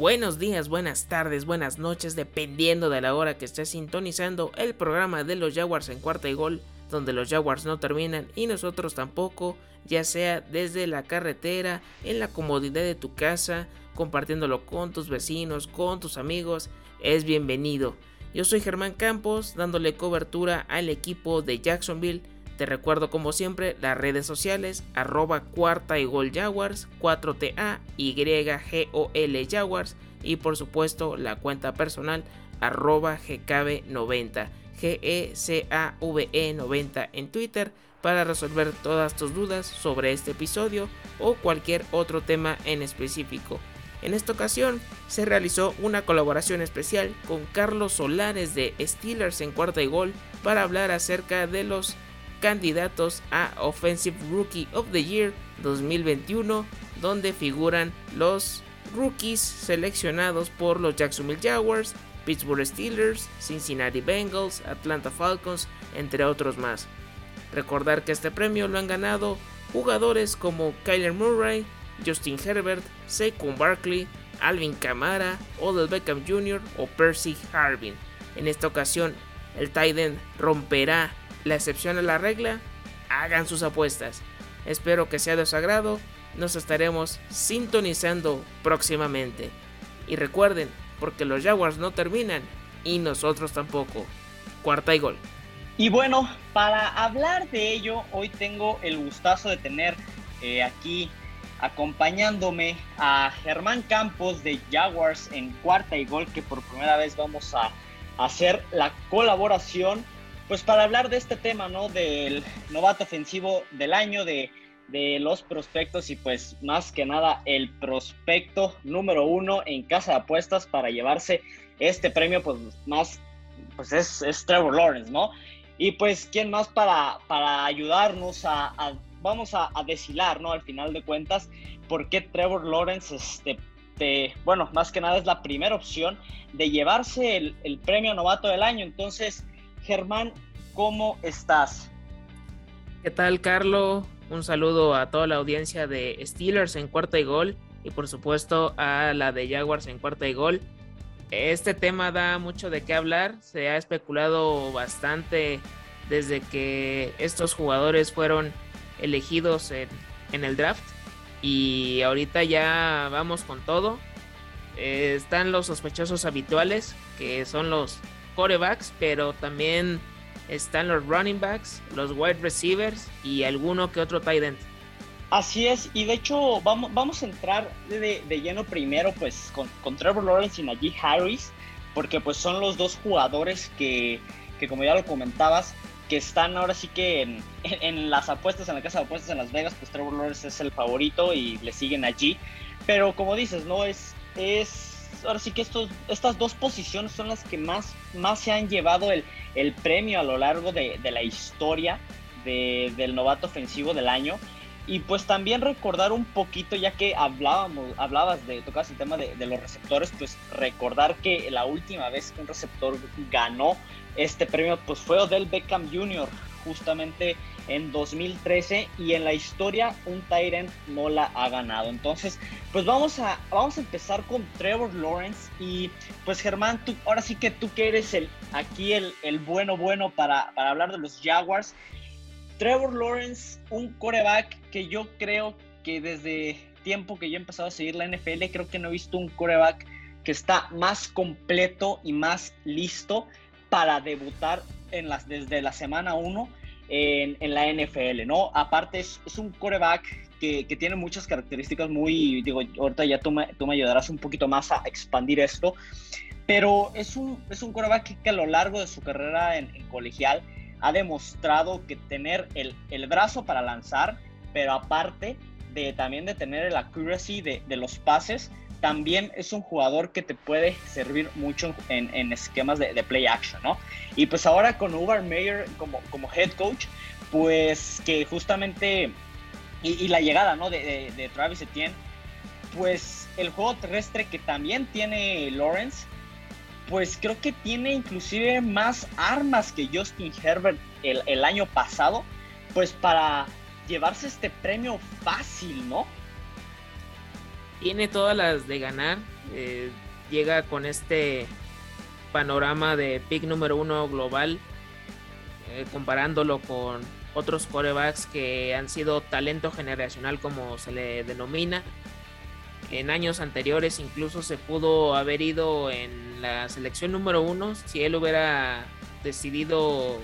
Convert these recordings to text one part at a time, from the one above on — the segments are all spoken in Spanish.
buenos días, buenas tardes, buenas noches, dependiendo de la hora que estés sintonizando el programa de los Jaguars en cuarta y gol, donde los Jaguars no terminan y nosotros tampoco, ya sea desde la carretera, en la comodidad de tu casa, compartiéndolo con tus vecinos, con tus amigos, es bienvenido. Yo soy Germán Campos, dándole cobertura al equipo de Jacksonville te recuerdo como siempre las redes sociales arroba cuarta y gol jaguars 4TA y GOL jaguars y por supuesto la cuenta personal arroba gkb90 GECAVE 90 en Twitter para resolver todas tus dudas sobre este episodio o cualquier otro tema en específico. En esta ocasión se realizó una colaboración especial con Carlos Solares de Steelers en cuarta y gol para hablar acerca de los candidatos a Offensive Rookie of the Year 2021, donde figuran los rookies seleccionados por los Jacksonville Jaguars, Pittsburgh Steelers, Cincinnati Bengals, Atlanta Falcons, entre otros más. Recordar que este premio lo han ganado jugadores como Kyler Murray, Justin Herbert, Saquon Barkley, Alvin Kamara, Odell Beckham Jr. o Percy Harvin. En esta ocasión, el Titan romperá la excepción a la regla, hagan sus apuestas. Espero que sea de su agrado, nos estaremos sintonizando próximamente. Y recuerden, porque los Jaguars no terminan y nosotros tampoco. Cuarta y gol. Y bueno, para hablar de ello, hoy tengo el gustazo de tener eh, aquí acompañándome a Germán Campos de Jaguars en cuarta y gol, que por primera vez vamos a hacer la colaboración pues para hablar de este tema, ¿no? Del novato ofensivo del año, de, los prospectos y pues más que nada el prospecto número uno en casa de apuestas para llevarse este premio, pues más, pues es, Trevor Lawrence, ¿no? Y pues, ¿quién más para, para ayudarnos a, vamos a, a, deshilar, ¿no? Al final de cuentas, ¿por qué Trevor Lawrence, este, bueno, más que nada es la primera opción de llevarse el, el premio novato del año? Entonces, Germán, ¿cómo estás? ¿Qué tal, Carlo? Un saludo a toda la audiencia de Steelers en cuarta y gol y por supuesto a la de Jaguars en cuarta y gol. Este tema da mucho de qué hablar, se ha especulado bastante desde que estos jugadores fueron elegidos en, el draft y ahorita ya vamos con todo. Eh, están los sospechosos habituales que son los corebacks, pero también están los running backs, los wide receivers y alguno que otro tight end. Así es, y de hecho vamos, vamos a entrar de, lleno primero pues con, Trevor Lawrence y Najee Harris, porque pues son los dos jugadores que, como ya lo comentabas, que están ahora sí que en, en, las apuestas, en la casa de apuestas en Las Vegas, pues Trevor Lawrence es el favorito y le siguen allí. Pero como dices, ¿no? Es, es ahora sí que estos, estas dos posiciones son las que más, más se han llevado el, el premio a lo largo de, de la historia de, del novato ofensivo del año. Y pues también recordar un poquito, ya que hablábamos, hablabas de, tocas el tema de, de, los receptores, pues recordar que la última vez que un receptor ganó este premio, pues fue Odell Beckham Jr., justamente en 2013 y en la historia un Tyrant no la ha ganado. Entonces, pues vamos a, vamos a empezar con Trevor Lawrence y pues Germán, tú, ahora sí que tú que eres el, aquí el, el bueno bueno para, para hablar de los Jaguars. Trevor Lawrence, un coreback que yo creo que desde tiempo que yo he empezado a seguir la NFL, creo que no he visto un coreback que está más completo y más listo para debutar en las, desde la semana 1 en, la NFL, ¿no? Aparte es, un coreback que, tiene muchas características muy, digo, ahorita ya tú me, tú me ayudarás un poquito más a expandir esto, pero es un, es un coreback que, a lo largo de su carrera en, colegial ha demostrado que tener el, el, brazo para lanzar, pero aparte de también de tener el accuracy de, de los pases, también es un jugador que te puede servir mucho en, esquemas de, play action, ¿no? Y pues ahora con Uber Mayer como, como head coach, pues que justamente, y, la llegada, ¿no? De, Travis Etienne, pues el juego terrestre que también tiene Lawrence, pues creo que tiene inclusive más armas que Justin Herbert el, el año pasado, pues para llevarse este premio fácil, ¿no? Tiene todas las de ganar. eh, llega con este panorama de pick número uno global, eh, comparándolo con otros corebacks que han sido talento generacional como se le denomina. En años anteriores incluso se pudo haber ido en la selección número uno si él hubiera decidido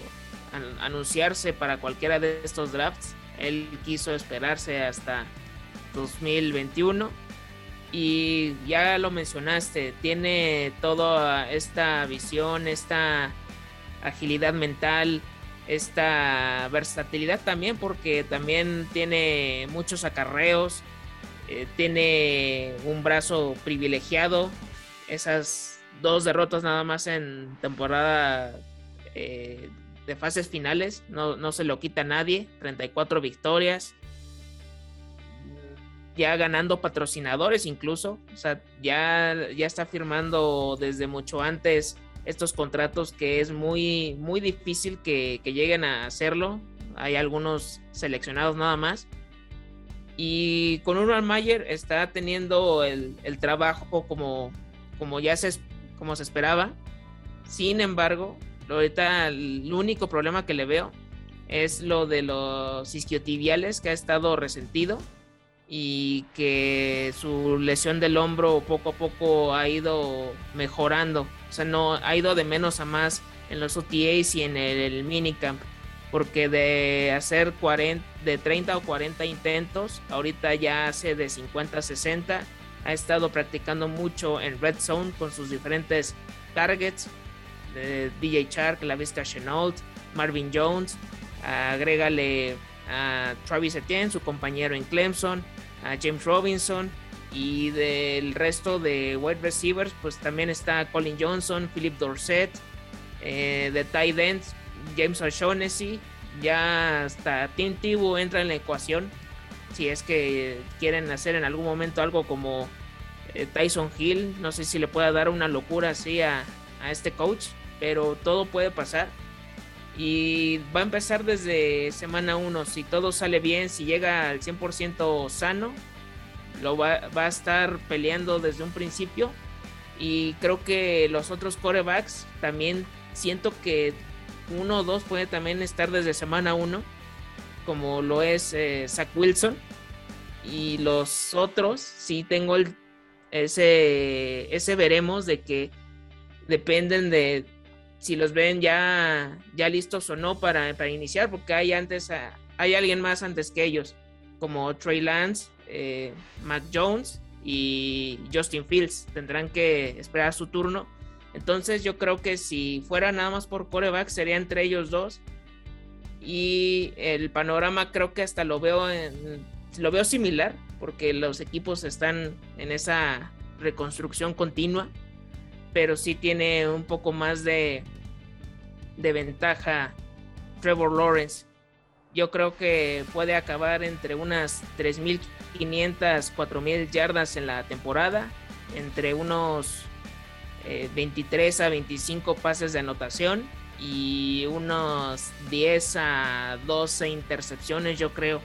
anunciarse para cualquiera de estos drafts. Él quiso esperarse hasta 2021 y ya lo mencionaste, tiene toda esta visión, esta agilidad mental, esta versatilidad también, porque también tiene muchos acarreos, eh, tiene un brazo privilegiado, esas dos derrotas nada más en temporada eh, de fases finales, no, no se lo quita nadie, 34 victorias, ya ganando patrocinadores incluso, o sea, ya, ya está firmando desde mucho antes estos contratos que es muy, muy difícil que, lleguen a hacerlo. Hay algunos seleccionados nada más. Y con Urban Mayer está teniendo el, trabajo como, como ya se, como se esperaba. Sin embargo, ahorita el único problema que le veo es lo de los isquiotibiales que ha estado resentido y que su lesión del hombro poco a poco ha ido mejorando. O sea, no ha ido de menos a más en los OTAs y en el, minicamp. Porque de hacer 40, de 30 o 40 intentos, ahorita ya hace de 50 a 60. Ha estado practicando mucho en Red Zone con sus diferentes targets. De DJ Chark, La Vista Chenault, Marvin Jones. Agrégale a Travis Etienne, su compañero en Clemson James Robinson y del resto de wide receivers pues también está Colin Johnson, Philip Dorset, eh, de tight ends James O'Shaughnessy, ya hasta Tim entra en la ecuación si es que quieren hacer en algún momento algo como eh, Tyson Hill, no sé si le pueda dar una locura así a, a este coach, pero todo puede pasar y va a empezar desde semana 1. Si todo sale bien, si llega al 100% sano, lo va, a estar peleando desde un principio. Y creo que los otros corebacks también siento que uno o dos puede también estar desde semana 1, como lo es eh, Zach Wilson. Y los otros, sí tengo el, ese, ese veremos de que dependen de si los ven ya, ya listos o no para, para iniciar, porque hay antes hay alguien más antes que ellos, como Trey Lance, eh, Matt Jones y Justin Fields. Tendrán que esperar su turno. Entonces yo creo que si fuera nada más por coreback sería entre ellos dos. Y el panorama creo que hasta lo veo lo veo similar porque los equipos están en esa reconstrucción continua pero sí tiene un poco más de, de ventaja Trevor Lawrence. Yo creo que puede acabar entre unas 3.500, 4.000 yardas en la temporada, entre unos 23 eh, a 25 pases de anotación y unos 10 a 12 intercepciones, yo creo.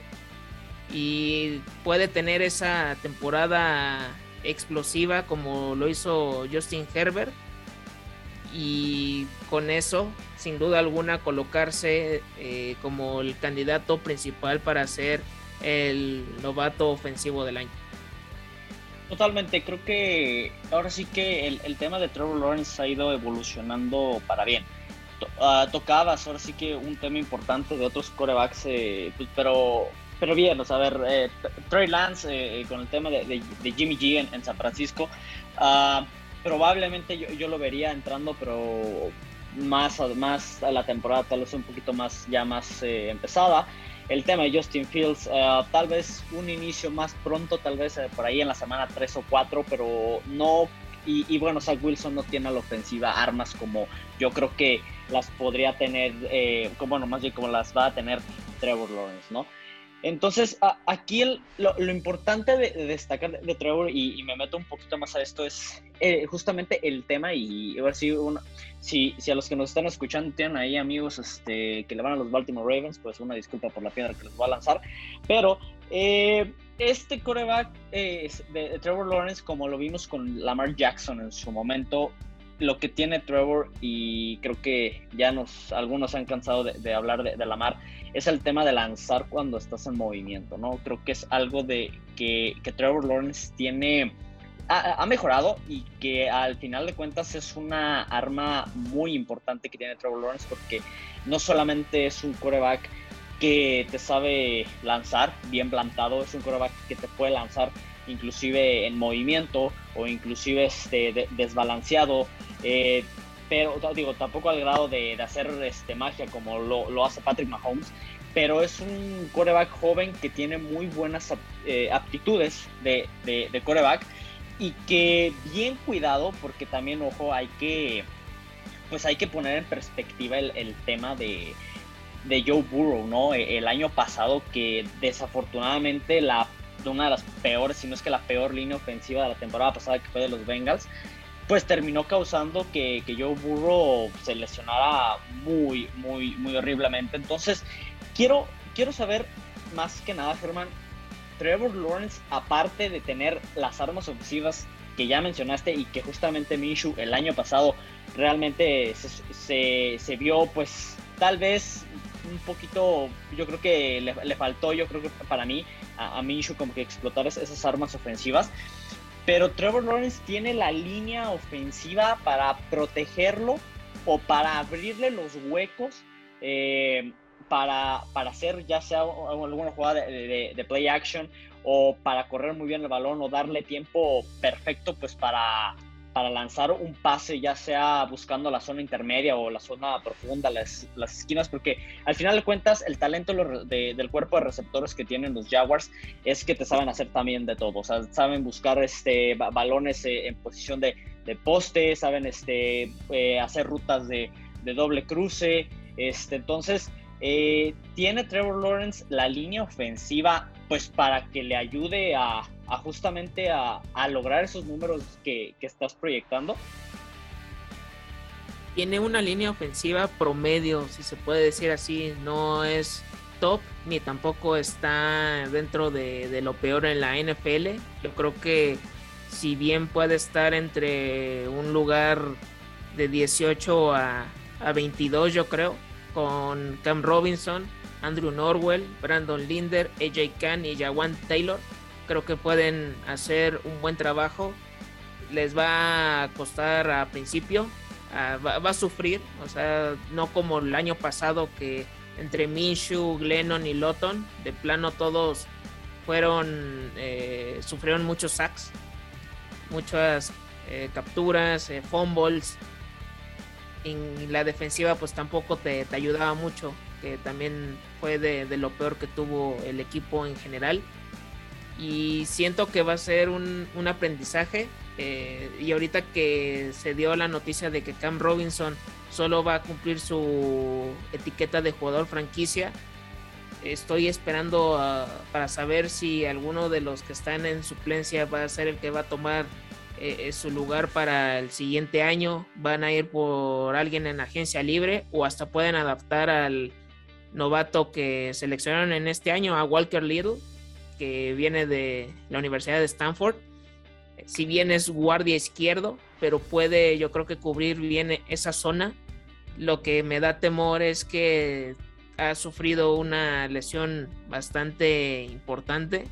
Y puede tener esa temporada explosiva como lo hizo Justin Herbert y con eso sin duda alguna colocarse eh, como el candidato principal para ser el novato ofensivo del año. Totalmente, creo que ahora sí que el, tema de Trevor Lawrence ha ido evolucionando para bien. Ah, tocabas ahora sí que un tema importante de otros corebacks, eh, pues, pero pero bien, o sea, a ver, eh, Trey Lance eh, eh, con el tema de, Jimmy G en, San Francisco, uh, probablemente yo, yo, lo vería entrando, pero más, más a la temporada, tal vez un poquito más, ya más empezada. El tema de Justin Fields, tal vez un inicio más pronto, tal vez por ahí en la semana 3 o 4, pero no y, y, bueno, Zach Wilson no tiene a la ofensiva armas como yo creo que las podría tener, eh, como, bueno, más bien como las va a tener Trevor Lawrence, ¿no? Entonces, aquí lo, importante de, destacar de, Trevor, y, me meto un poquito más a esto, es eh, justamente el tema, y a ver si, uno, si, si, a los que nos están escuchando tienen ahí amigos este, que le van a los Baltimore Ravens, pues una disculpa por la piedra que les voy a lanzar, pero eh, este coreback eh, de Trevor Lawrence, como lo vimos con Lamar Jackson en su momento, lo que tiene Trevor, y creo que ya nos algunos han cansado de, hablar de, la mar, es el tema de lanzar cuando estás en movimiento, ¿no? Creo que es algo de que, que Trevor Lawrence tiene, ha, mejorado y que al final de cuentas es una arma muy importante que tiene Trevor Lawrence porque no solamente es un coreback que te sabe lanzar bien plantado, es un coreback que te puede lanzar inclusive en movimiento o inclusive este, desbalanceado eh, pero digo, tampoco al grado de, hacer este, magia como lo, hace Patrick Mahomes, pero es un coreback joven que tiene muy buenas eh, aptitudes de, de, coreback y que bien cuidado, porque también, ojo, hay que, pues hay que poner en perspectiva el, tema de, de Joe Burrow, ¿no? E, el año pasado que desafortunadamente la una de las peores, si no es que la peor línea ofensiva de la temporada pasada que fue de los Bengals, pues terminó causando que, que Joe Burrow se lesionara muy, muy, muy horriblemente. Entonces, quiero, quiero saber más que nada, Germán, Trevor Lawrence, aparte de tener las armas ofensivas que ya mencionaste y que justamente Minshew el año pasado realmente se, se, vio pues tal vez un poquito, yo creo que le, faltó, yo creo que para mí, a, a Minshew como que explotar esas armas ofensivas pero Trevor Lawrence tiene la línea ofensiva para protegerlo o para abrirle los huecos eh, para, para, hacer ya sea alguna jugada de, play action o para correr muy bien el balón o darle tiempo perfecto pues para para lanzar un pase, ya sea buscando la zona intermedia o la zona profunda, las, las esquinas, porque al final de cuentas el talento del cuerpo de receptores que tienen los Jaguars es que te saben hacer también de todo, o sea, saben buscar este, balones eh, en posición de, de, poste, saben este, eh, hacer rutas de, de, doble cruce, este, entonces eh, tiene Trevor Lawrence la línea ofensiva pues para que le ayude a, justamente a, lograr esos números que, estás proyectando? Tiene una línea ofensiva promedio, si se puede decir así, no es top ni tampoco está dentro de, lo peor en la NFL. Yo creo que si bien puede estar entre un lugar de 18 a, a 22, yo creo, con Cam Robinson, Andrew Norwell, Brandon Linder, AJ Khan y Jawan Taylor creo que pueden hacer un buen trabajo. Les va a costar a principio, va, a sufrir, o sea, no como el año pasado que entre Minshew, Glennon y Lotton, de plano todos fueron, eh, sufrieron muchos sacks, muchas eh, capturas, eh, fumbles. En la defensiva pues tampoco te, ayudaba mucho, que también fue de, de lo peor que tuvo el equipo en general y siento que va a ser un, aprendizaje. Eh, y ahorita que se dio la noticia de que Cam Robinson solo va a cumplir su etiqueta de jugador franquicia, estoy esperando para saber si alguno de los que están en suplencia va a ser el que va a tomar eh, su lugar para el siguiente año. Van a ir por alguien en agencia libre o hasta pueden adaptar al novato que seleccionaron en este año, a Walker Little que viene de la Universidad de Stanford. Si bien es guardia izquierdo, pero puede yo creo que cubrir bien esa zona. Lo que me da temor es que ha sufrido una lesión bastante importante.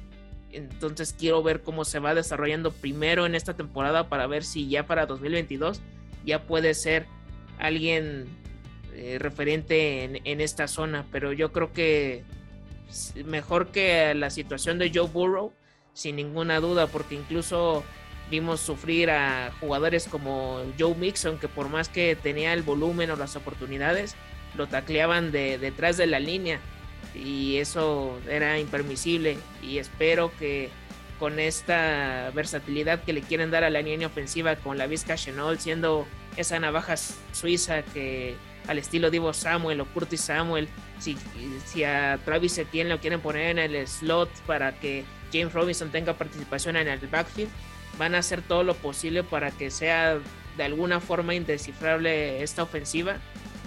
Entonces quiero ver cómo se va desarrollando primero en esta temporada para ver si ya para 2022 ya puede ser alguien eh, referente en, en, esta zona. Pero yo creo que mejor que la situación de Joe Burrow, sin ninguna duda, porque incluso vimos sufrir a jugadores como Joe Mixon, que por más que tenía el volumen o las oportunidades, lo tacleaban de, detrás de la línea y eso era impermisible y espero que con esta versatilidad que le quieren dar a la línea ofensiva con la Vizca Chenol siendo esa navaja suiza que al estilo Divo Samuel o Curtis Samuel, si, si a Travis Etienne lo quieren poner en el slot para que James Robinson tenga participación en el backfield, van a hacer todo lo posible para que sea de alguna forma indescifrable esta ofensiva.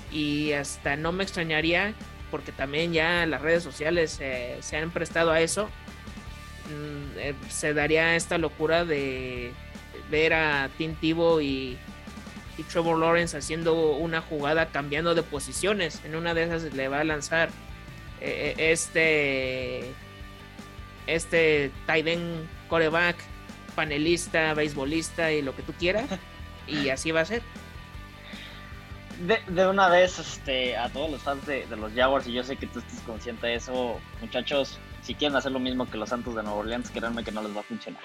Y hasta no me extrañaría porque también ya las redes sociales se han prestado a eso mm, eh, se daría esta locura de ver a Tim Tebow y, Trevor Lawrence haciendo una jugada cambiando de posiciones. En una de esas le va a lanzar eh, eh, este este end coreback panelista beisbolista y lo que tú quieras. Y así va a ser. De, una vez este, a todos los fans de, los Jaguars, y yo sé que tú estás consciente de eso, muchachos, si quieren hacer lo mismo que los Santos de Nueva Orleans, créanme que no les va a funcionar.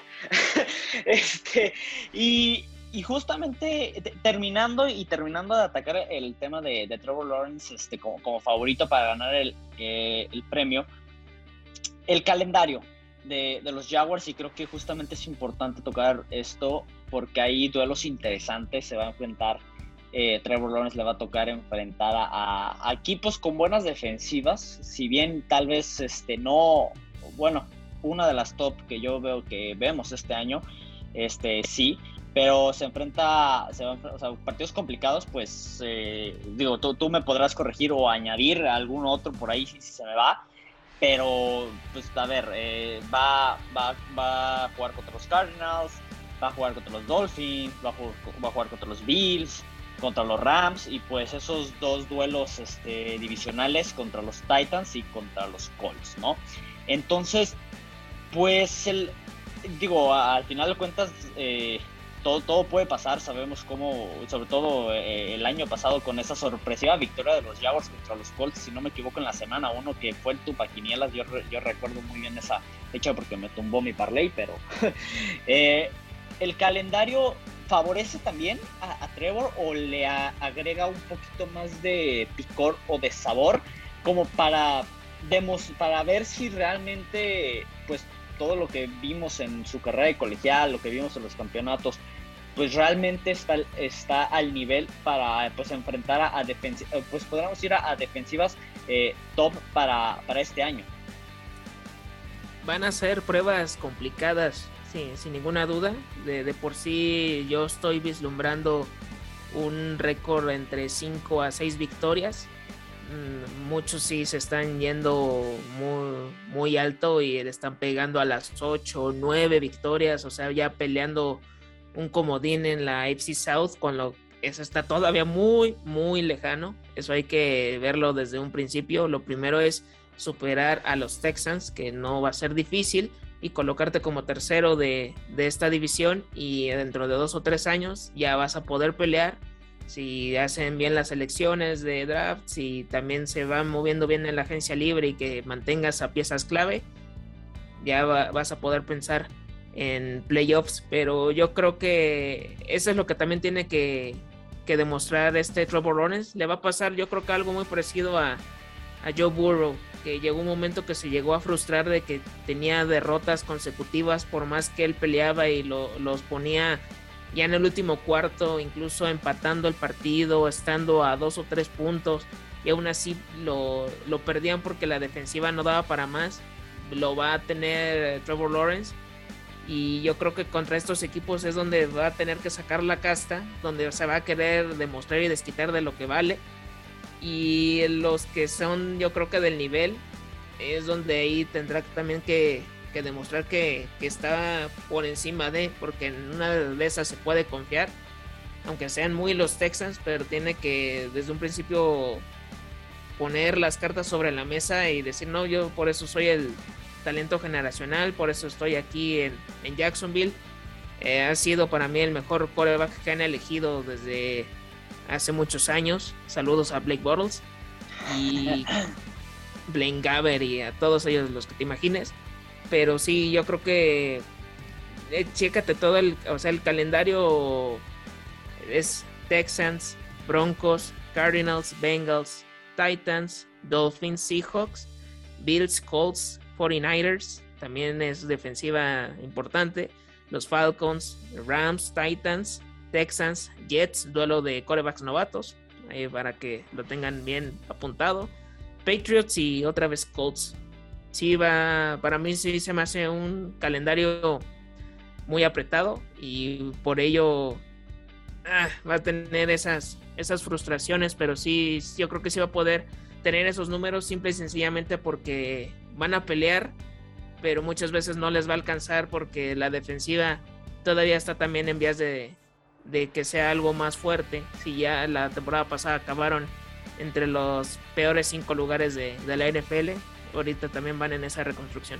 este, y, justamente terminando y terminando de atacar el tema de, Trevor Lawrence este, como, favorito para ganar el, eh, el premio, el calendario de, de, los Jaguars, y creo que justamente es importante tocar esto porque hay duelos interesantes, se va a enfrentar eh, Trevor Lawrence le va a tocar enfrentar a, equipos con buenas defensivas, si bien tal vez este no, bueno, una de las top que yo veo que vemos este año, este sí, pero se enfrenta, se o sea, partidos complicados, pues eh, digo, tú, tú, me podrás corregir o añadir algún otro por ahí si, se me va, pero pues a ver, eh, va, va, va a jugar contra los Cardinals, va a jugar contra los Dolphins, va a jugar contra los Bills, contra los Rams y pues esos dos duelos este, divisionales contra los Titans y contra los Colts, ¿no? Entonces, pues el, digo, al final de cuentas, eh, todo, todo puede pasar, sabemos cómo, sobre todo eh, el año pasado con esa sorpresiva victoria de los Jaguars contra los Colts, si no me equivoco en la semana uno que fue el Tupaquinielas, yo, yo recuerdo muy bien esa fecha porque me tumbó mi parlay, pero eh, el calendario favorece también a, Trevor o le agrega un poquito más de picor o de sabor como para, para ver si realmente pues todo lo que vimos en su carrera de colegial, lo que vimos en los campeonatos, pues realmente está, está al nivel para pues enfrentar a, defensivas, pues podríamos ir a, defensivas eh, top para, para este año. Van a ser pruebas complicadas Sí, sin ninguna duda. De, por sí yo estoy vislumbrando un récord entre 5 a 6 victorias. Mm, muchos sí se están yendo muy, muy alto y le están pegando a las 8 o 9 victorias, o sea, ya peleando un comodín en la AFC South, con lo eso está todavía muy, muy lejano. Eso hay que verlo desde un principio. Lo primero es superar a los Texans, que no va a ser difícil y colocarte como tercero de, esta división y dentro de dos o tres años ya vas a poder pelear si hacen bien las elecciones de draft, si también se van moviendo bien en la agencia libre y que mantengas a piezas clave, ya vas a poder pensar en playoffs, pero yo creo que eso es lo que también tiene que, demostrar este Trevor Lawrence. Le va a pasar yo creo que algo muy parecido a, a Joe Burrow que llegó un momento que se llegó a frustrar de que tenía derrotas consecutivas por más que él peleaba y los ponía ya en el último cuarto, incluso empatando el partido, estando a dos o tres puntos y aún así lo, lo perdían porque la defensiva no daba para más. Lo va a tener Trevor Lawrence y yo creo que contra estos equipos es donde va a tener que sacar la casta, donde se va a querer demostrar y desquitar de lo que vale y los que son yo creo que del nivel es donde ahí tendrá también que, demostrar que, está por encima de, porque en una de esas se puede confiar, aunque sean muy los Texans, pero tiene que desde un principio poner las cartas sobre la mesa y decir, no, yo por eso soy el talento generacional, por eso estoy aquí en, Jacksonville. Eh, ha sido para mí el mejor quarterback que han elegido desde hace muchos años. Saludos a Blake Bottles y Blaine Gaber y a todos ellos los que te imagines. Pero sí, yo creo que eh, chécate todo el, o sea, el calendario es Texans, Broncos, Cardinals, Bengals, Titans, Dolphins, Seahawks, Bills, Colts, 49ers, también es defensiva importante, los Falcons, Rams, Titans, Texans, Jets, duelo de corebacks novatos. para que lo tengan bien apuntado. Patriots y otra vez Colts. Sí, va, para mí sí se me hace un calendario muy apretado y por ello ah, va a tener esas, esas frustraciones, pero sí, yo creo que sí va a poder tener esos números simple y sencillamente porque van a pelear, pero muchas veces no les va a alcanzar porque la defensiva todavía está también en vías de, que sea algo más fuerte. Si ya la temporada pasada acabaron entre los peores cinco lugares de, la NFL, ahorita también van en esa reconstrucción.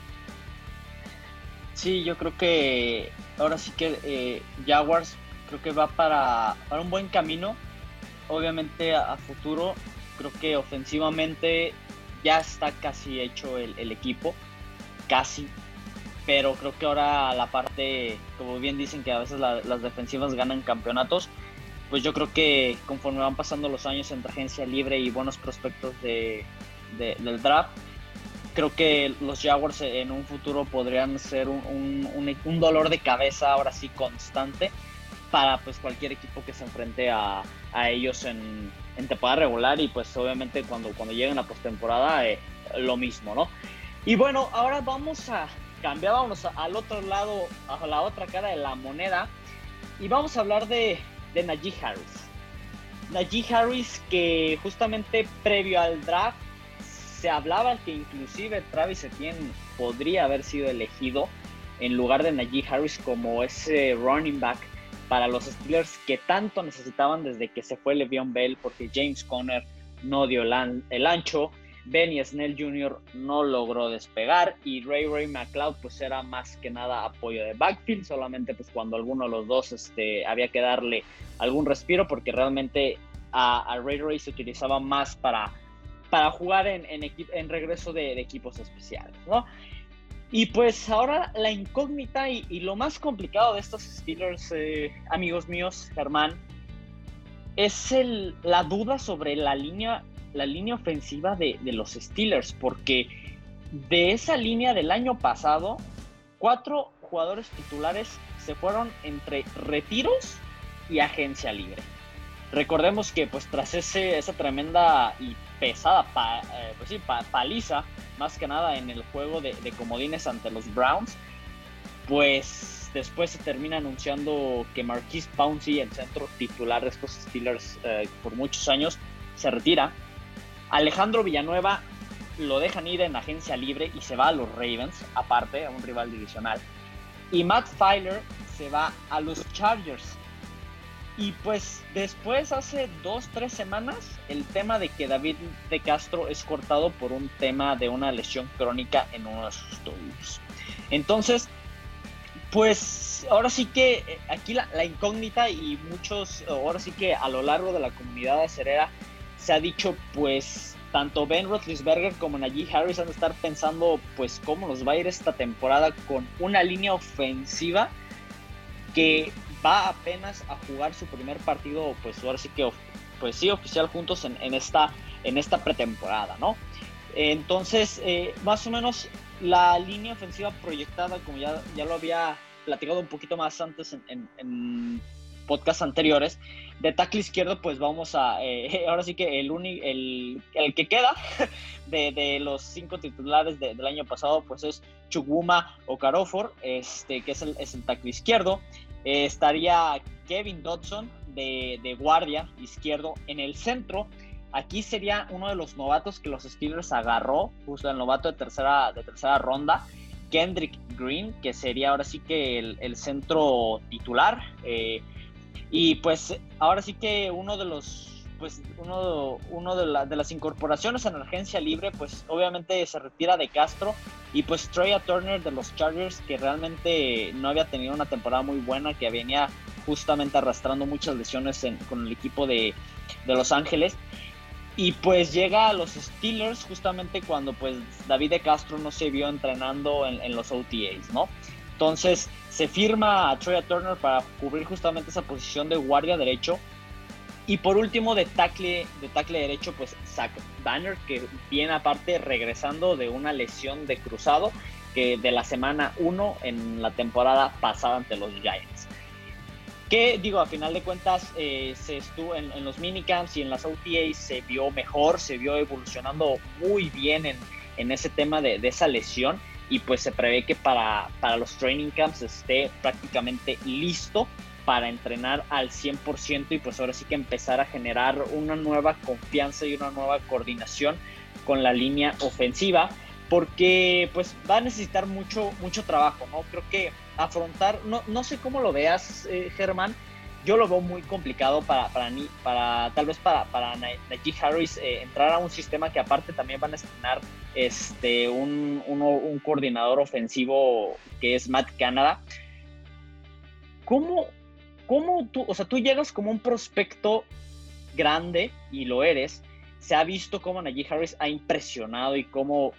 Sí, yo creo que ahora sí que eh, Jaguars creo que va para, para un buen camino. Obviamente a futuro Creo que ofensivamente ya está casi hecho el, equipo, casi. Pero creo que ahora la parte, como bien dicen que a veces las defensivas ganan campeonatos, pues yo creo que conforme van pasando los años entre agencia libre y buenos prospectos de, del draft, creo que los Jaguars en un futuro podrían ser un, un, dolor de cabeza ahora sí constante para pues cualquier equipo que se enfrente a, a ellos en, en temporada regular y pues obviamente cuando, cuando lleguen a postemporada eh, lo mismo, ¿no? Y bueno, ahora vamos a cambiar, vamos al otro lado, a la otra cara de la moneda y vamos a hablar de, de Najee Harris. Najee Harris que justamente previo al draft se hablaba que inclusive Travis Etienne podría haber sido elegido en lugar de Najee Harris como ese running back para los Steelers que tanto necesitaban desde que se fue Le'Veon Bell porque James Conner no dio el ancho, Benny Snell Jr. no logró despegar y Ray Ray McLeod pues era más que nada apoyo de backfield, solamente pues cuando alguno de los dos este, había que darle algún respiro porque realmente a, Ray Ray se utilizaba más para, para jugar en, en, regreso de, de, equipos especiales, ¿no? Y pues ahora la incógnita y, lo más complicado de estos Steelers, eh, amigos míos, Germán, es el, la duda sobre la línea, la línea ofensiva de, de, los Steelers, porque de esa línea del año pasado, cuatro jugadores titulares se fueron entre retiros y agencia libre. Recordemos que pues tras ese, esa tremenda y pesada eh, pues sí, paliza, más que nada en el juego de, comodines ante los Browns, pues después se termina anunciando que Marquise Pouncey, el centro titular de estos Steelers eh, por muchos años, se retira. Alejandro Villanueva lo dejan ir en agencia libre y se va a los Ravens, aparte, a un rival divisional. Y Matt Filer se va a los Chargers. Y pues después, hace dos, tres semanas, el tema de que David de Castro es cortado por un tema de una lesión crónica en uno de sus tobillos. Entonces, pues ahora sí que eh, aquí la, incógnita y muchos, ahora sí que a lo largo de la comunidad acerera se ha dicho pues tanto Ben Roethlisberger como Najee Harris han de estar pensando pues cómo nos va a ir esta temporada con una línea ofensiva que va apenas a jugar su primer partido, pues ahora sí que, pues sí, oficial juntos en, esta, en esta pretemporada, ¿no? Entonces, eh, más o menos la línea ofensiva proyectada, como ya, ya lo había platicado un poquito más antes en, en, podcasts anteriores, de tackle izquierdo, pues vamos a, eh, ahora sí que el, el, el que queda de, de, los cinco titulares del año pasado, pues es Chukwuma Okarofor, este, que es el, es el tackle izquierdo. Eh, estaría Kevin Dodson de, guardia izquierdo en el centro. Aquí sería uno de los novatos que los Steelers agarró, justo el novato de tercera, de tercera ronda, Kendrick Green, que sería ahora sí que el, centro titular. Eh, y pues ahora sí que uno de los pues uno, uno de, las incorporaciones en agencia libre, pues obviamente se retira de Castro y pues Troy Turner de los Chargers, que realmente no había tenido una temporada muy buena, que venía justamente arrastrando muchas lesiones con el equipo de, de, Los Ángeles. Y pues llega a los Steelers justamente cuando pues David de Castro no se vio entrenando en, en los OTAs, ¿no? Entonces se firma a Troy Turner para cubrir justamente esa posición de guardia derecho y por último, de tackle, de tackle derecho, pues Zach Banner, que viene aparte regresando de una lesión de cruzado que de la semana 1 en la temporada pasada ante los Giants. que digo, a final de cuentas, eh, se estuvo en, en, los minicamps y en las OTAs se vio mejor, se vio evolucionando muy bien en, en ese tema de, de, esa lesión y pues se prevé que para, para los training camps esté prácticamente listo para entrenar al 100% y pues ahora sí que empezar a generar una nueva confianza y una nueva coordinación con la línea ofensiva porque pues va a necesitar mucho, mucho trabajo, ¿no? Creo que afrontar, no, no sé cómo lo veas, eh, Germán, yo lo veo muy complicado para, para, para tal vez para, para Najee Harris eh, entrar a un sistema que aparte también van a estrenar este, un, un coordinador ofensivo que es Matt Canada. ¿Cómo, ¿Cómo tú, o sea, tú llegas como un prospecto grande y lo eres? Se ha visto cómo Najee Harris ha impresionado y cómo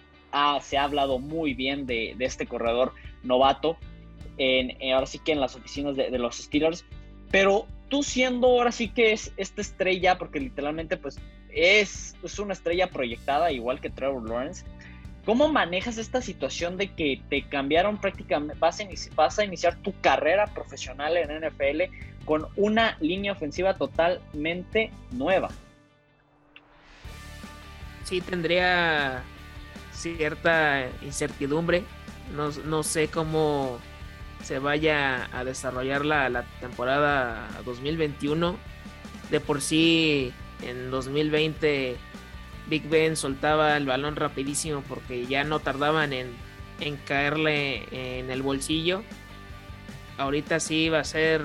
se ha hablado muy bien de, este corredor novato, en, ahora sí que en las oficinas de, de, los Steelers, pero tú siendo ahora sí que es esta estrella, porque literalmente pues es, es una estrella proyectada, igual que Trevor Lawrence, ¿cómo manejas esta situación de que te cambiaron prácticamente, vas a, iniciar, tu carrera profesional en NFL con una línea ofensiva totalmente nueva? Sí, tendría cierta incertidumbre. No, no, sé cómo se vaya a desarrollar la, la, temporada 2021. De por sí, en 2020, Big Ben soltaba el balón rapidísimo porque ya no tardaban en, en caerle en el bolsillo. Ahorita sí va a ser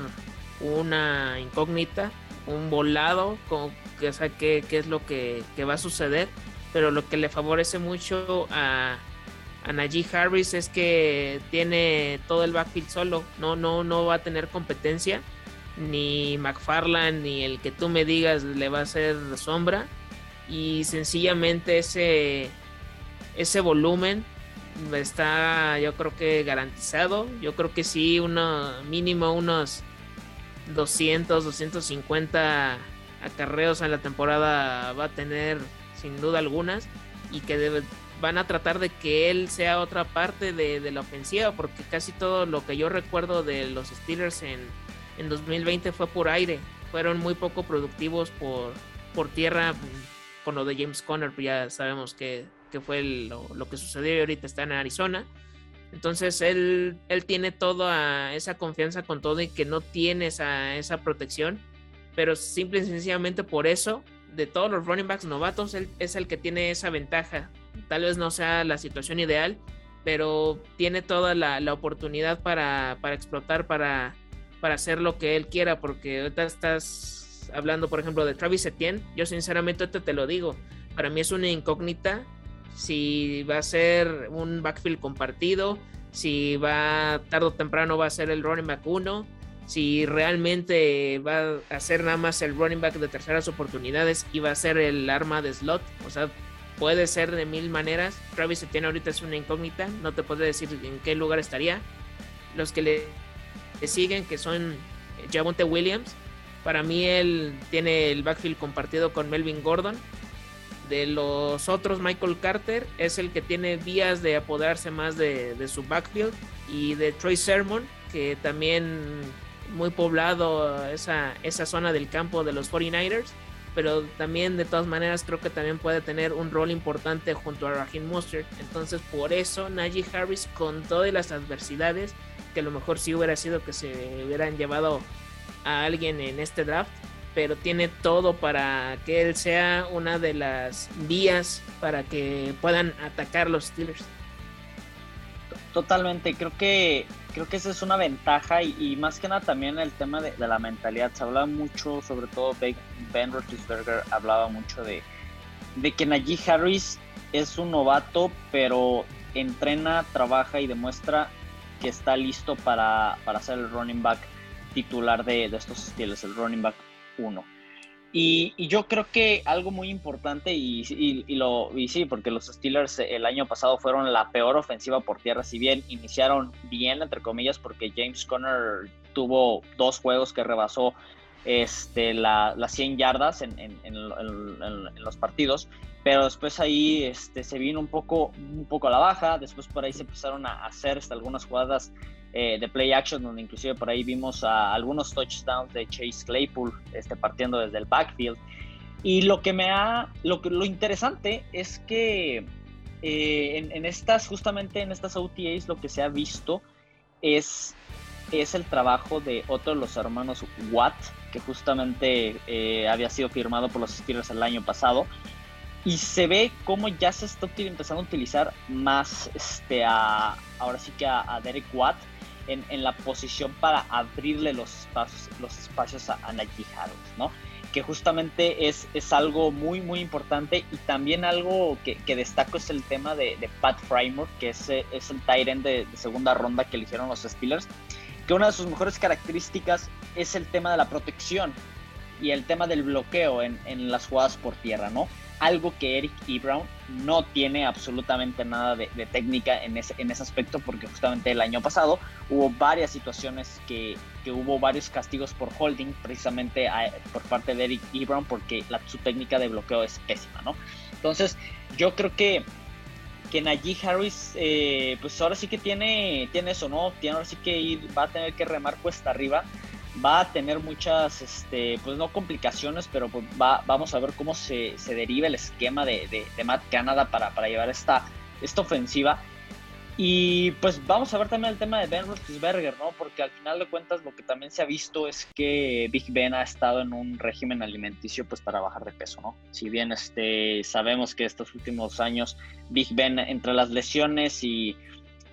una incógnita, un volado, con, o sea, qué, qué es lo que, que va a suceder. Pero lo que le favorece mucho a, a Najee Harris es que tiene todo el backfield solo, no, no, no va a tener competencia, ni McFarland ni el que tú me digas le va a hacer sombra, y sencillamente ese, ese volumen está yo creo que garantizado, yo creo que sí, uno, mínimo unos 200, 250 acarreos en la temporada va a tener sin duda algunas, y que van a tratar de que él sea otra parte de, la ofensiva, porque casi todo lo que yo recuerdo de los Steelers en, en 2020 fue por aire, fueron muy poco productivos por, por tierra, con lo de James Conner, pues ya sabemos que, que fue lo, lo, que sucedió y ahorita está en Arizona. Entonces él, él tiene toda esa confianza con todo y que no tiene esa, esa protección, pero simple y sencillamente por eso de todos los running backs novatos, él es el que tiene esa ventaja. Tal vez no sea la situación ideal, pero tiene toda la, la oportunidad para, para, explotar, para, para hacer lo que él quiera, porque ahorita estás hablando, por ejemplo, de Travis Etienne. Yo sinceramente te lo digo, para mí es una incógnita si va a ser un backfield compartido, si va tarde o temprano va a ser el running back 1 si realmente va a ser nada más el running back de terceras oportunidades y va a ser el arma de slot. O sea, puede ser de mil maneras. Travis Etienne ahorita es una incógnita, no te puedo decir en qué lugar estaría. Los que le, siguen, que son Javonte Williams, para mí él tiene el backfield compartido con Melvin Gordon. De los otros, Michael Carter es el que tiene vías de apoderarse más de, su backfield. Y de Troy Sermon, que también muy poblado esa, esa zona del campo de los 49ers, pero también de todas maneras creo que también puede tener un rol importante junto a Raheem Mostert. Entonces por eso Najee Harris con todas las adversidades, que a lo mejor sí hubiera sido que se hubieran llevado a alguien en este draft, pero tiene todo para que él sea una de las vías para que puedan atacar los Steelers. Totalmente, creo que creo que esa es una ventaja y, más que nada también el tema de, la mentalidad. Se habla mucho, sobre todo Ben Roethlisberger hablaba mucho de, de que Najee Harris es un novato, pero entrena, trabaja y demuestra que está listo para, para ser el running back titular de, de estos estilos, el running back 1. Y, yo creo que algo muy importante, y, lo, y sí, porque los Steelers el año pasado fueron la peor ofensiva por tierra, si bien iniciaron bien, entre comillas, porque James Conner tuvo dos juegos que rebasó este, las 100 yardas en, los partidos, pero después ahí este, se vino un poco, un poco a la baja, después por ahí se empezaron a hacer hasta algunas jugadas eh, de play action, donde inclusive por ahí vimos a algunos touchdowns de Chase Claypool este, partiendo desde el backfield. Y lo que me ha, lo, lo interesante es que eh, en, estas, justamente en estas OTAs, lo que se ha visto es, es el trabajo de otro de los hermanos Watt, que justamente eh, había sido firmado por los Steelers el año pasado. Y se ve cómo ya se está empezando a utilizar más este, a, ahora sí que a, Derek Watt en, la posición para abrirle los espacios, los espacios a, a Najee ¿no? que justamente es, es algo muy, muy importante y también algo que, que destaco es el tema de, Pat Frymore, que es, es el tight end de, segunda ronda que eligieron los Steelers, que una de sus mejores características es el tema de la protección y el tema del bloqueo en, en las jugadas por tierra, ¿no? Algo que Eric Ebron no tiene absolutamente nada de, técnica en ese, en ese aspecto, porque justamente el año pasado hubo varias situaciones que, que hubo varios castigos por holding, precisamente por parte de Eric Ebron, porque la, su técnica de bloqueo es pésima, ¿no? Entonces, yo creo que que Najee Harris, eh, pues ahora sí que tiene, tiene eso, ¿no? Tiene ahora sí que ir, va a tener que remar cuesta arriba va a tener muchas, este, pues no complicaciones, pero pues va, vamos a ver cómo se, se deriva el esquema de, de, Matt Canada para, para, llevar esta, esta ofensiva. Y pues vamos a ver también el tema de Ben Roethlisberger, ¿no? Porque al final de cuentas lo que también se ha visto es que Big Ben ha estado en un régimen alimenticio pues para bajar de peso, ¿no? Si bien este, sabemos que estos últimos años Big Ben entre las lesiones y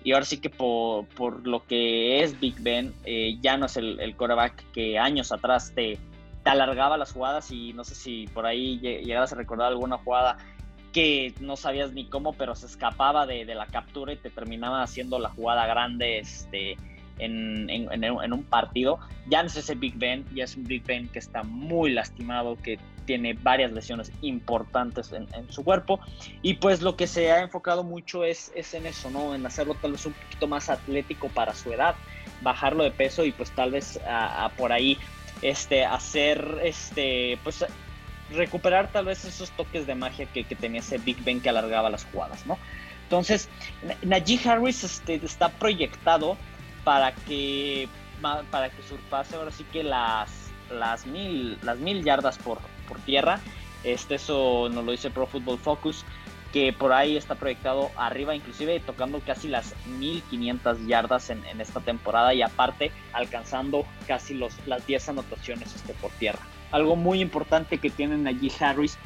y ahora sí que por, por lo que es Big Ben, eh, ya no es el, el quarterback que años atrás te, te alargaba las jugadas y no sé si por ahí llegabas a recordar alguna jugada que no sabías ni cómo, pero se escapaba de, de la captura y te terminaba haciendo la jugada grande este, en, en, en, un partido. Ya no es ese Big Ben, ya es un Big Ben que está muy lastimado, que tiene varias lesiones importantes en, su cuerpo. Y pues lo que se ha enfocado mucho es, es en eso, ¿no? En hacerlo tal vez un poquito más atlético para su edad, bajarlo de peso y pues tal vez a, por ahí este, hacer, este, pues recuperar tal vez esos toques de magia que, que tenía ese Big Ben que alargaba las jugadas, ¿no? Entonces, Najee Harris este, está proyectado para que, para que surpase ahora sí que las, las, mil, las mil yardas por, por tierra. Este, eso nos lo dice Pro Football Focus, que por ahí está proyectado arriba, inclusive tocando casi las 1500 yardas en, en esta temporada y aparte alcanzando casi los, las 10 anotaciones este, por tierra. Algo muy importante que tienen allí Harris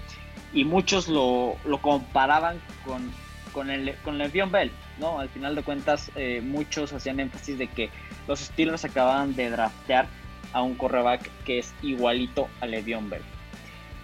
y muchos lo, lo comparaban con, con, el, con Bell, ¿no? Al final de cuentas, eh, muchos hacían énfasis de que los Steelers acababan de draftear a un correback que es igualito a Le'Veon Bell.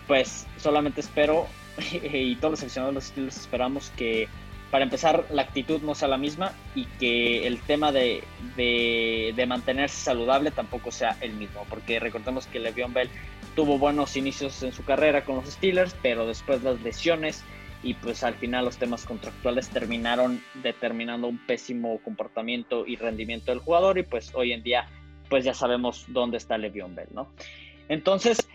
Pues solamente espero, y todos los seleccionados de los Steelers esperamos que para empezar la actitud no sea la misma y que el tema de, de, de mantenerse saludable tampoco sea el mismo, porque recordemos que Le'Veon Bell tuvo buenos inicios en su carrera con los Steelers, pero después las lesiones y pues al final los temas contractuales terminaron determinando un pésimo comportamiento y rendimiento del jugador y pues hoy en día pues ya sabemos dónde está Le'Veon Bell, ¿no? Entonces,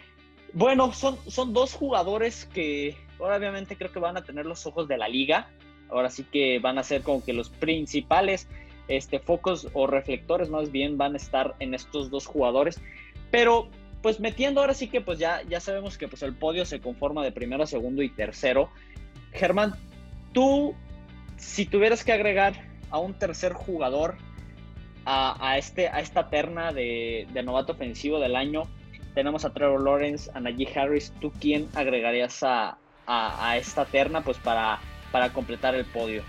bueno, son, son dos jugadores que obviamente creo que van a tener los ojos de la liga, ahora sí que van a ser como que los principales este, focos o reflectores más bien van a estar en estos dos jugadores, pero pues metiendo ahora sí que pues ya, ya sabemos que pues el podio se conforma de primero, segundo y tercero, Germán, tú, si tuvieras que agregar a un tercer jugador a, este, a esta terna de, novato ofensivo del año, tenemos a Trevor Lawrence, a Najee Harris, ¿tú quién agregarías a, esta terna pues para, para completar el podio?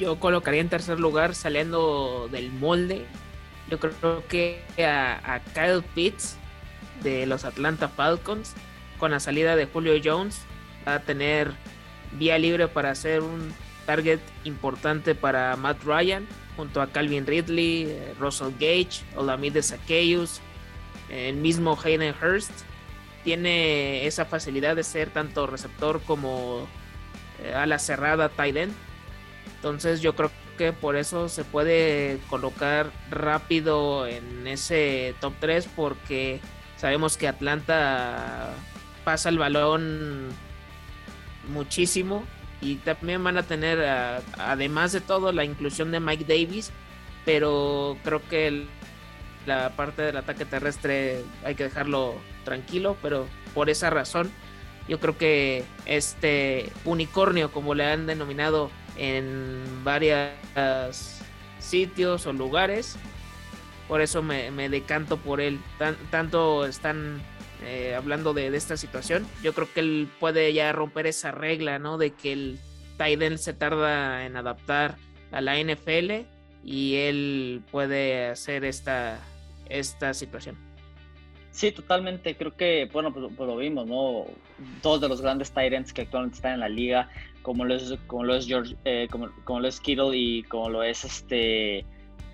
Yo colocaría en tercer lugar, saliendo del molde, yo creo que a, a Kyle Pitts de los Atlanta Falcons, con la salida de Julio Jones, va a tener vía libre para hacer un target importante para Matt Ryan junto a Calvin Ridley, eh, Russell Gage, Olamide Zaccheaus, el mismo Hayden Hurst. Tiene esa facilidad de ser tanto receptor como eh, a la cerrada tight end. Entonces yo creo que por eso se puede colocar rápido en ese top 3 porque sabemos que Atlanta pasa el balón muchísimo y también van a tener, además de todo, la inclusión de Mike Davis, pero creo que la parte del ataque terrestre hay que dejarlo tranquilo, pero por esa razón yo creo que este unicornio, como le han denominado en varios sitios o lugares, por eso me, decanto por él. tanto están eh, hablando de, esta situación, yo creo que él puede ya romper esa regla, ¿no? De que el Tiden se tarda en adaptar a la NFL y él puede hacer esta, esta situación. Sí, totalmente. Creo que, bueno, pues, pues, lo vimos, ¿no? Dos de los grandes Tyrants que actualmente están en la liga, como lo es, como lo es George, eh, como, lo es Kittle y como lo es este.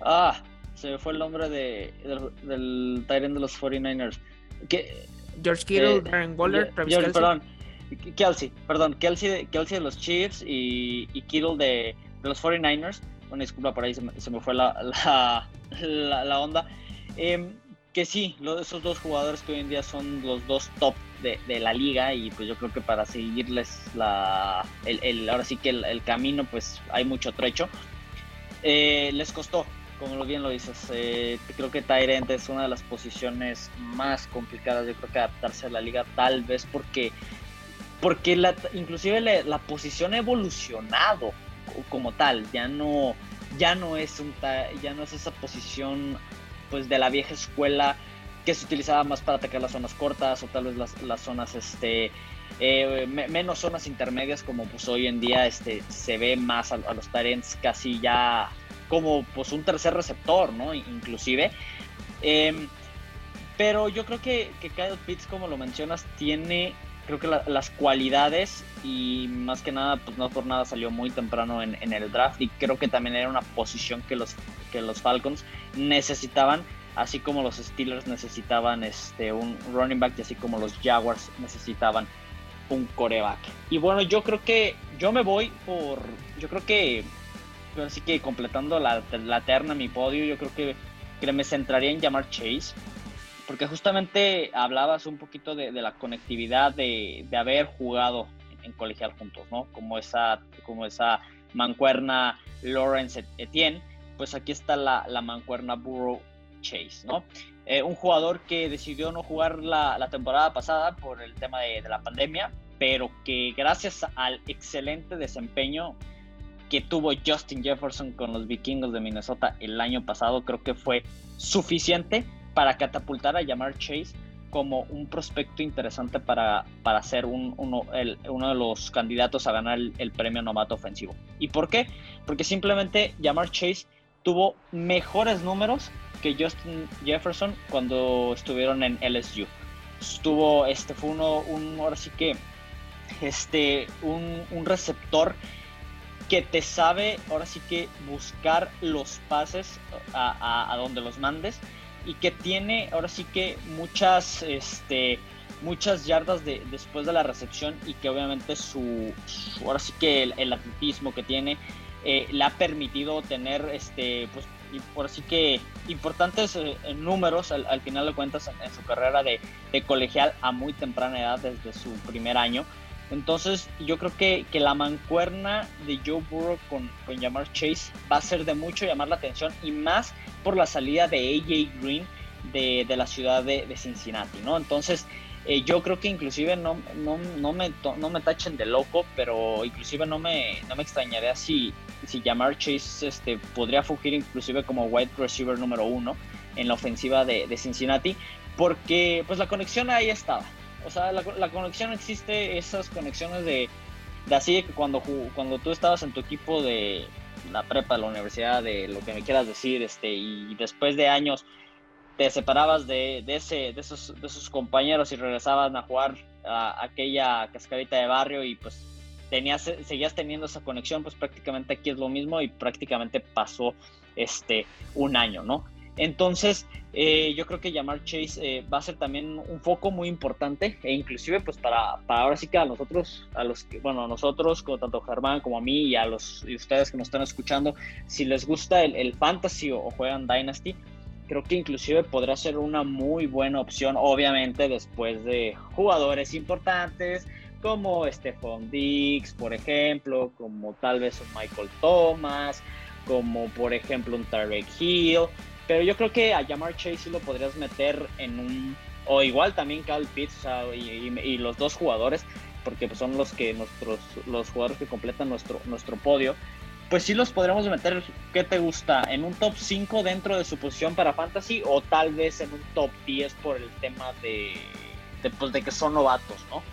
Ah, se me fue el nombre de, del, Tyrant de los 49ers. George Kittle, eh, Darren Waller, Travis Kelsey. Perdón, Kelsey, perdón, Kelsey, Kelsey de los Chiefs y, y Kittle de, de los 49ers. Una disculpa por ahí, se me, se me fue la, la, la, onda. Eh, que sí, esos dos jugadores que hoy en día son los dos top de, de la liga y pues yo creo que para seguirles la, el, el ahora sí que el, camino pues hay mucho trecho. Eh, les costó, como bien lo dices, eh, creo que Tyrant es una de las posiciones más complicadas, yo creo que adaptarse a la liga tal vez porque porque la, inclusive la, posición ha evolucionado como tal, ya no ya no es un ya no es esa posición pues de la vieja escuela que se utilizaba más para atacar las zonas cortas o tal vez las, las zonas este eh, menos zonas intermedias como pues hoy en día este se ve más a, los Tyrants casi ya como pues un tercer receptor no inclusive em, pero yo creo que, que Kyle Pitts como lo mencionas tiene creo que las cualidades y más que nada, pues no por nada salió muy temprano en, el draft y creo que también era una posición que los, que los Falcons necesitaban, así como los Steelers necesitaban este, un running back y así como los Jaguars necesitaban un coreback. Y bueno, yo creo que yo me voy por, yo creo que, así que completando la, la terna, mi podio, yo creo que, que me centraría en llamar Chase porque justamente hablabas un poquito de, la conectividad de, haber jugado en, colegial juntos, ¿no? Como esa, como esa mancuerna Lawrence Etienne, pues aquí está la, mancuerna Burrow Chase, ¿no? Eh, un jugador que decidió no jugar la, temporada pasada por el tema de, de, la pandemia, pero que gracias al excelente desempeño que tuvo Justin Jefferson con los vikingos de Minnesota el año pasado, creo que fue suficiente para catapultar a Jamar Chase como un prospecto interesante para, para ser un, uno, uno, de los candidatos a ganar el, premio novato ofensivo. ¿Y por qué? Porque simplemente Jamar Chase tuvo mejores números que Justin Jefferson cuando estuvieron en LSU. Estuvo, este fue uno, un, ahora sí que, este, un, un receptor que te sabe, ahora sí que buscar los pases a, donde los mandes y que tiene ahora sí que muchas, este, muchas yardas de, después de la recepción y que obviamente su, ahora sí que el, atletismo que tiene eh, le ha permitido tener este pues ahora sí que importantes eh, números al, final de cuentas en, su carrera de, de, colegial a muy temprana edad desde su primer año entonces yo creo que, que la mancuerna de Joe Burrow con, con Jamar Chase va a ser de mucho llamar la atención y más por la salida de AJ Green de, de la ciudad de, de, Cincinnati, ¿no? Entonces eh, yo creo que inclusive no, no, no, me, no me tachen de loco, pero inclusive no me, no me extrañaría si, si Jamar Chase este, podría fugir inclusive como wide receiver número uno en la ofensiva de, de Cincinnati, porque pues la conexión ahí estaba o sea, la, conexión existe, esas conexiones de, de así que cuando, cuando tú estabas en tu equipo de la prepa, de la universidad, de lo que me quieras decir, este, y después de años te separabas de, de, ese, de, esos, de esos compañeros y regresaban a jugar a aquella cascarita de barrio y pues tenías, seguías teniendo esa conexión, pues prácticamente aquí es lo mismo y prácticamente pasó este, un año, ¿no? Entonces, eh, yo creo que llamar Chase eh, va a ser también un foco muy importante e inclusive pues para, para ahora sí que a nosotros, a los que, bueno, a nosotros, como tanto Germán como a mí y a los y ustedes que nos están escuchando, si les gusta el, fantasy o, juegan Dynasty, creo que inclusive podrá ser una muy buena opción, obviamente después de jugadores importantes como Stephon Diggs, por ejemplo, como tal vez un Michael Thomas, como por ejemplo un Tarek Hill, pero yo creo que a Jamar Chase sí lo podrías meter en un, o igual también Cal Pitts y, los dos jugadores, porque pues, son los que nuestros, los jugadores que completan nuestro, nuestro podio, pues sí los podríamos meter, ¿qué te gusta? ¿En un top 5 dentro de su posición para Fantasy o tal vez en un top 10 por el tema de, de, pues, de que son novatos, ¿no?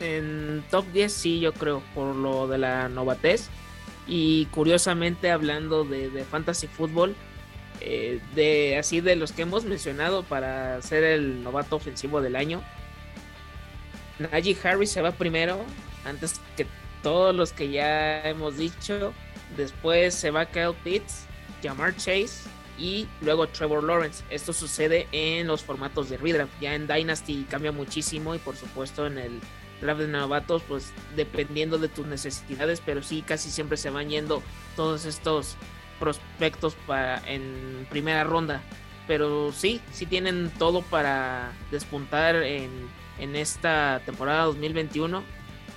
En top 10 sí, yo creo, por lo de la novatez. Y curiosamente hablando de, fantasy fútbol, eh, de así de los que hemos mencionado para ser el novato ofensivo del año, Najee Harris se va primero, antes que todos los que ya hemos dicho. Después se va Kyle Pitts, Jamar Chase y luego Trevor Lawrence. Esto sucede en los formatos de redraft. Ya en Dynasty cambia muchísimo y por supuesto en el draft de novatos, pues dependiendo de tus necesidades, pero sí casi siempre se van yendo todos estos prospectos para en primera ronda. Pero sí, sí tienen todo para despuntar en, en esta temporada 2021.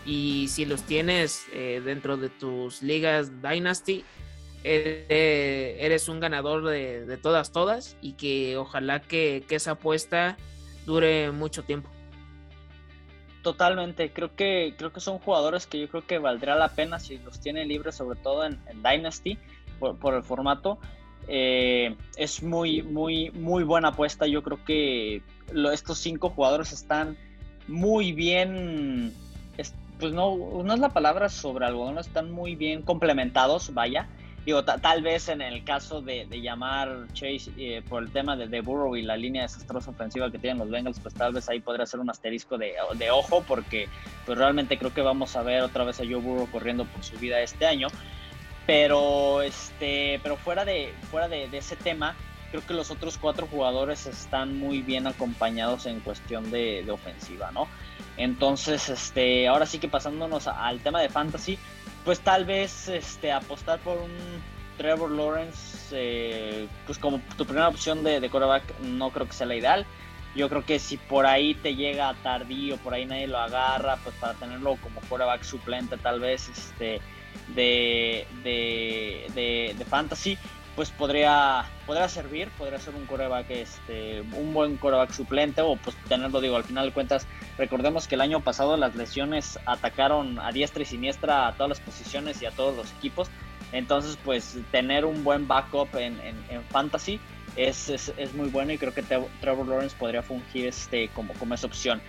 Y si los tienes eh, dentro de tus ligas Dynasty, eres un ganador de, de, todas, todas. Y que ojalá que, que esa apuesta dure mucho tiempo. Totalmente, creo que, creo que son jugadores que yo creo que valdrá la pena si los tiene libres, sobre todo en, Dynasty, por, el formato. Eh, es muy, muy, muy buena apuesta. Yo creo que estos cinco jugadores están muy bien, pues no, no es la palabra sobre algodón, están muy bien complementados, vaya. Digo, tal vez en el caso de, llamar Chase eh, por el tema de, de, Burrow y la línea desastrosa ofensiva que tienen los Bengals, pues tal vez ahí podría ser un asterisco de, de, ojo, porque pues realmente creo que vamos a ver otra vez a Joe Burrow corriendo por su vida este año. Pero, este, pero fuera, de, fuera de, ese tema, creo que los otros cuatro jugadores están muy bien acompañados en cuestión de, ofensiva, ¿no? Entonces, este, ahora sí que pasándonos al tema de fantasy, pues tal vez este, apostar por un Trevor Lawrence, eh, pues como tu primera opción de, de quarterback, no creo que sea la ideal. Yo creo que si por ahí te llega tardío, por ahí nadie lo agarra, pues para tenerlo como quarterback suplente tal vez este, de, de, de fantasy, pues podría, podría servir, podría ser un coreback, este, un buen coreback suplente o pues tenerlo, digo, al final de cuentas, recordemos que el año pasado las lesiones atacaron a diestra y siniestra a todas las posiciones y a todos los equipos, entonces pues tener un buen backup en, en, fantasy es, es, es, muy bueno y creo que Trevor Lawrence podría fungir este, como, como esa opción.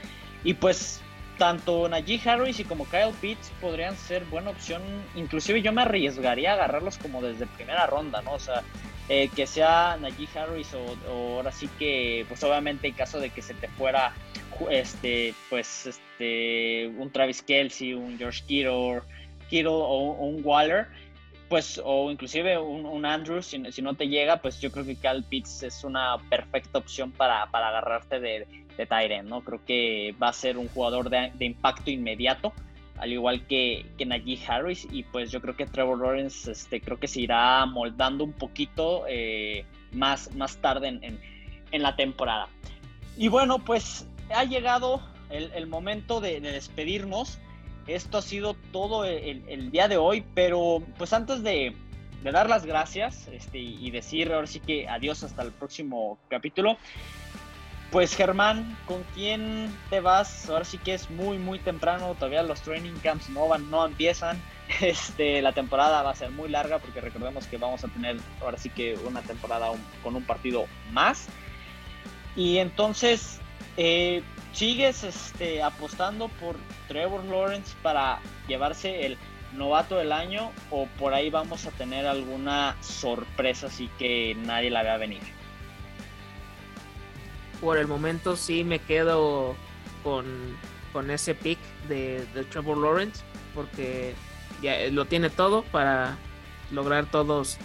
Y pues tanto Najee Harris y como Kyle Pitts podrían ser buena opción. Inclusive yo me arriesgaría a agarrarlos como desde primera ronda, ¿no? O sea, eh, que sea Najee Harris o, ahora sí que, pues obviamente en caso de que se te fuera, este, pues, este, un Travis Kelsey, un George Kittle, Kittle o, un Waller, pues, o inclusive un, Andrews, si, no te llega, pues yo creo que Kyle Pitts es una perfecta opción para, para agarrarte de de ¿no? Creo que va a ser un jugador de, impacto inmediato, al igual que, que Najee Harris, y pues yo creo que Trevor Lawrence este, creo que se irá moldando un poquito eh, más, más tarde en, en, la temporada. Y bueno, pues ha llegado el, momento de, despedirnos. Esto ha sido todo el, día de hoy, pero pues antes de, de dar las gracias este, y decir ahora sí que adiós hasta el próximo capítulo. Pues Germán, ¿con quién te vas? Ahora sí que es muy muy temprano, todavía los training camps no van, no empiezan. Este, la temporada va a ser muy larga porque recordemos que vamos a tener ahora sí que una temporada con un partido más. Y entonces, eh, ¿sigues este, apostando por Trevor Lawrence para llevarse el novato del año o por ahí vamos a tener alguna sorpresa así que nadie la vea venir? por el momento sí me quedo con, ese pick de, Trevor Lawrence porque ya lo tiene todo para lograr todos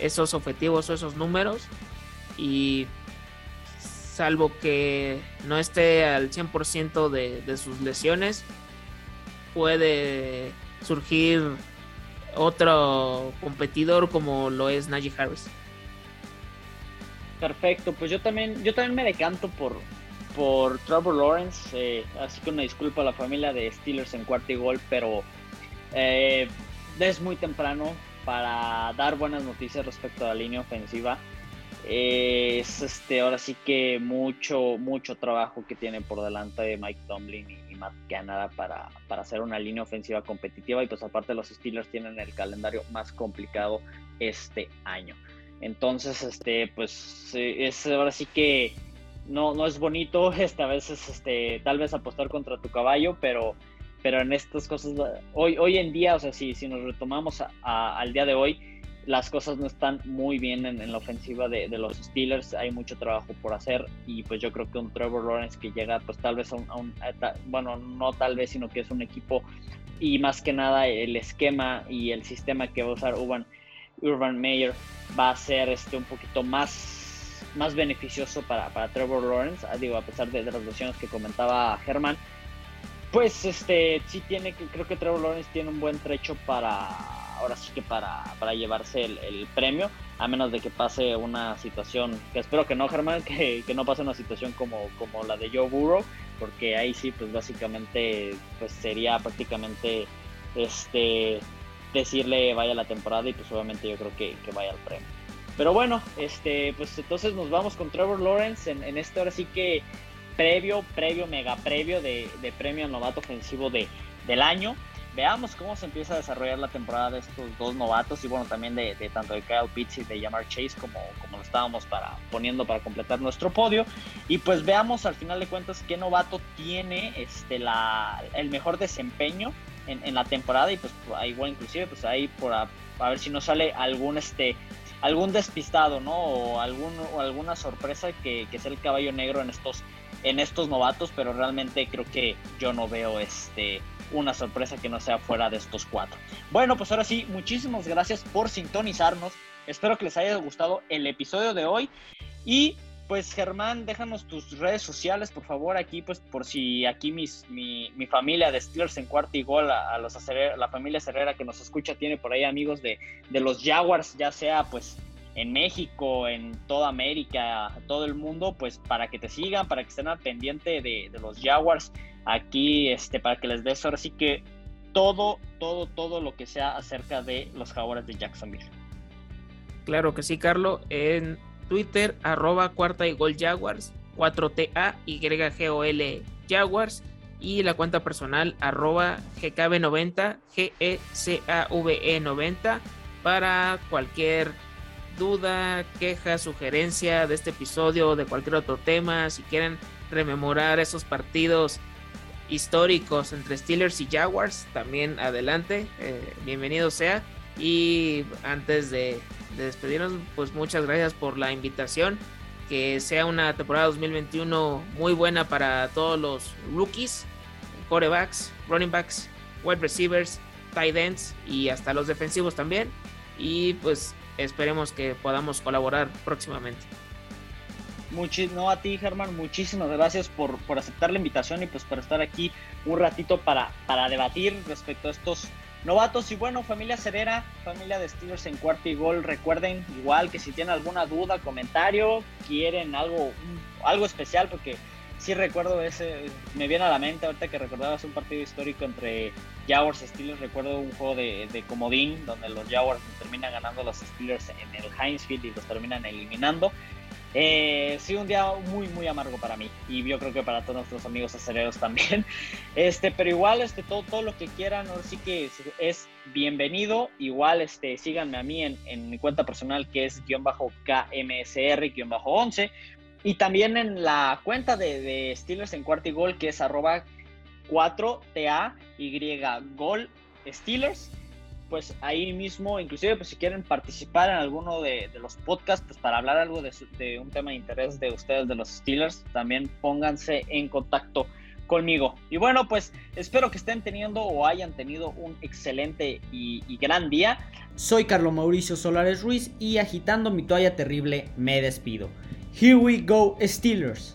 esos objetivos o esos números y salvo que no esté al 100% de, de sus lesiones puede surgir otro competidor como lo es Najee Harris. Perfecto, pues yo también, yo también me decanto por, por Trevor Lawrence, eh, así que una disculpa a la familia de Steelers en cuarto y gol, pero eh, es muy temprano, para dar buenas noticias respecto a la línea ofensiva. Es este, ahora sí que mucho, mucho trabajo que tiene por delante de Mike Tomlin y, Matt Canada para, para hacer una línea ofensiva competitiva. Y pues aparte los Steelers tienen el calendario más complicado este año. Entonces, este, pues es ahora sí que no, no es bonito este, a veces este, tal vez apostar contra tu caballo, pero, pero en estas cosas, hoy, hoy en día, o sea, si, si nos retomamos al día de hoy, las cosas no están muy bien en, la ofensiva de, los Steelers, hay mucho trabajo por hacer y pues yo creo que un Trevor Lawrence que llega pues tal vez a un, bueno, no tal vez, sino que es un equipo y más que nada el esquema y el sistema que va a usar Urban, Urban Meyer va a ser este, un poquito más más beneficioso para, para Trevor Lawrence, ah, digo, a pesar de, las lesiones que comentaba Germán, pues este sí tiene, creo que Trevor Lawrence tiene un buen trecho para, ahora sí que para, para llevarse el, premio, a menos de que pase una situación, que espero que no, Germán, que, que, no pase una situación como, como la de Joe Burrow, porque ahí sí, pues básicamente, pues sería prácticamente, este, decirle vaya la temporada y pues obviamente yo creo que, que vaya al premio. Pero bueno, este, pues entonces nos vamos con Trevor Lawrence en, este ahora sí que previo, previo, mega previo de, premio al novato ofensivo de, del año. Veamos cómo se empieza a desarrollar la temporada de estos dos novatos y bueno, también de, tanto de Kyle Pitts y de Jamar Chase como, como lo estábamos para, poniendo para completar nuestro podio. Y pues veamos al final de cuentas qué novato tiene este, la, el mejor desempeño en, la temporada y pues igual inclusive pues ahí por a, ver si nos sale algún este algún despistado, ¿no? O, algún, alguna sorpresa que, que, sea el caballo negro en estos, en estos novatos, pero realmente creo que yo no veo este una sorpresa que no sea fuera de estos cuatro. Bueno, pues ahora sí, muchísimas gracias por sintonizarnos. Espero que les haya gustado el episodio de hoy. Y pues Germán, déjanos tus redes sociales, por favor, aquí, pues por si aquí mis, mi, mi familia de Steelers en cuarto y gol, a, los la familia Herrera que nos escucha, tiene por ahí amigos de, de los Jaguars, ya sea pues en México, en toda América, todo el mundo, pues para que te sigan, para que estén al pendiente de, los Jaguars, aquí, este, para que les des ahora sí que todo, todo, todo lo que sea acerca de los Jaguars de Jacksonville. Claro que sí, Carlos. En Twitter, arroba cuarta y gol Jaguars, 4TA y GOL Jaguars. Y la cuenta personal, arroba GKB90, GECAVE90, para cualquier duda, queja, sugerencia de este episodio o de cualquier otro tema. Si quieren rememorar esos partidos históricos entre Steelers y Jaguars, también adelante, eh, bienvenido sea. Y antes de, despedirnos, pues muchas gracias por la invitación. Que sea una temporada 2021 muy buena para todos los rookies, quarterbacks, running backs, wide receivers, tight ends y hasta los defensivos también. Y pues esperemos que podamos colaborar próximamente. no a ti, Germán, muchísimas gracias por, por, aceptar la invitación y pues por estar aquí un ratito para, para debatir respecto a estos novatos. Y bueno, familia Cerera, familia de Steelers en cuarto y gol, recuerden igual que si tienen alguna duda, comentario, quieren algo, algo especial, porque sí recuerdo ese, me viene a la mente ahorita que recordabas un partido histórico entre Jaguars y Steelers, recuerdo un juego de, de comodín donde los Jaguars terminan ganando a los Steelers en el Heinz Field y los terminan eliminando. Eh, sí, un día muy, muy amargo para mí y yo creo que para todos nuestros amigos aceleros también. Este, pero igual, este, todo, todo lo que quieran, sí que es, bienvenido. Igual, este, síganme a mí en, en mi cuenta personal que es guion bajo KMSR guion bajo 11 y también en la cuenta de, de Steelers en cuarto gol que es arroba 4TA y gol Steelers pues ahí mismo, inclusive pues si quieren participar en alguno de, los podcasts pues, para hablar algo de, un tema de interés de ustedes, de los Steelers, también pónganse en contacto conmigo. Y bueno, pues espero que estén teniendo o hayan tenido un excelente y, y gran día. Soy Carlos Mauricio Solares Ruiz y agitando mi toalla terrible me despido. Here we go Steelers.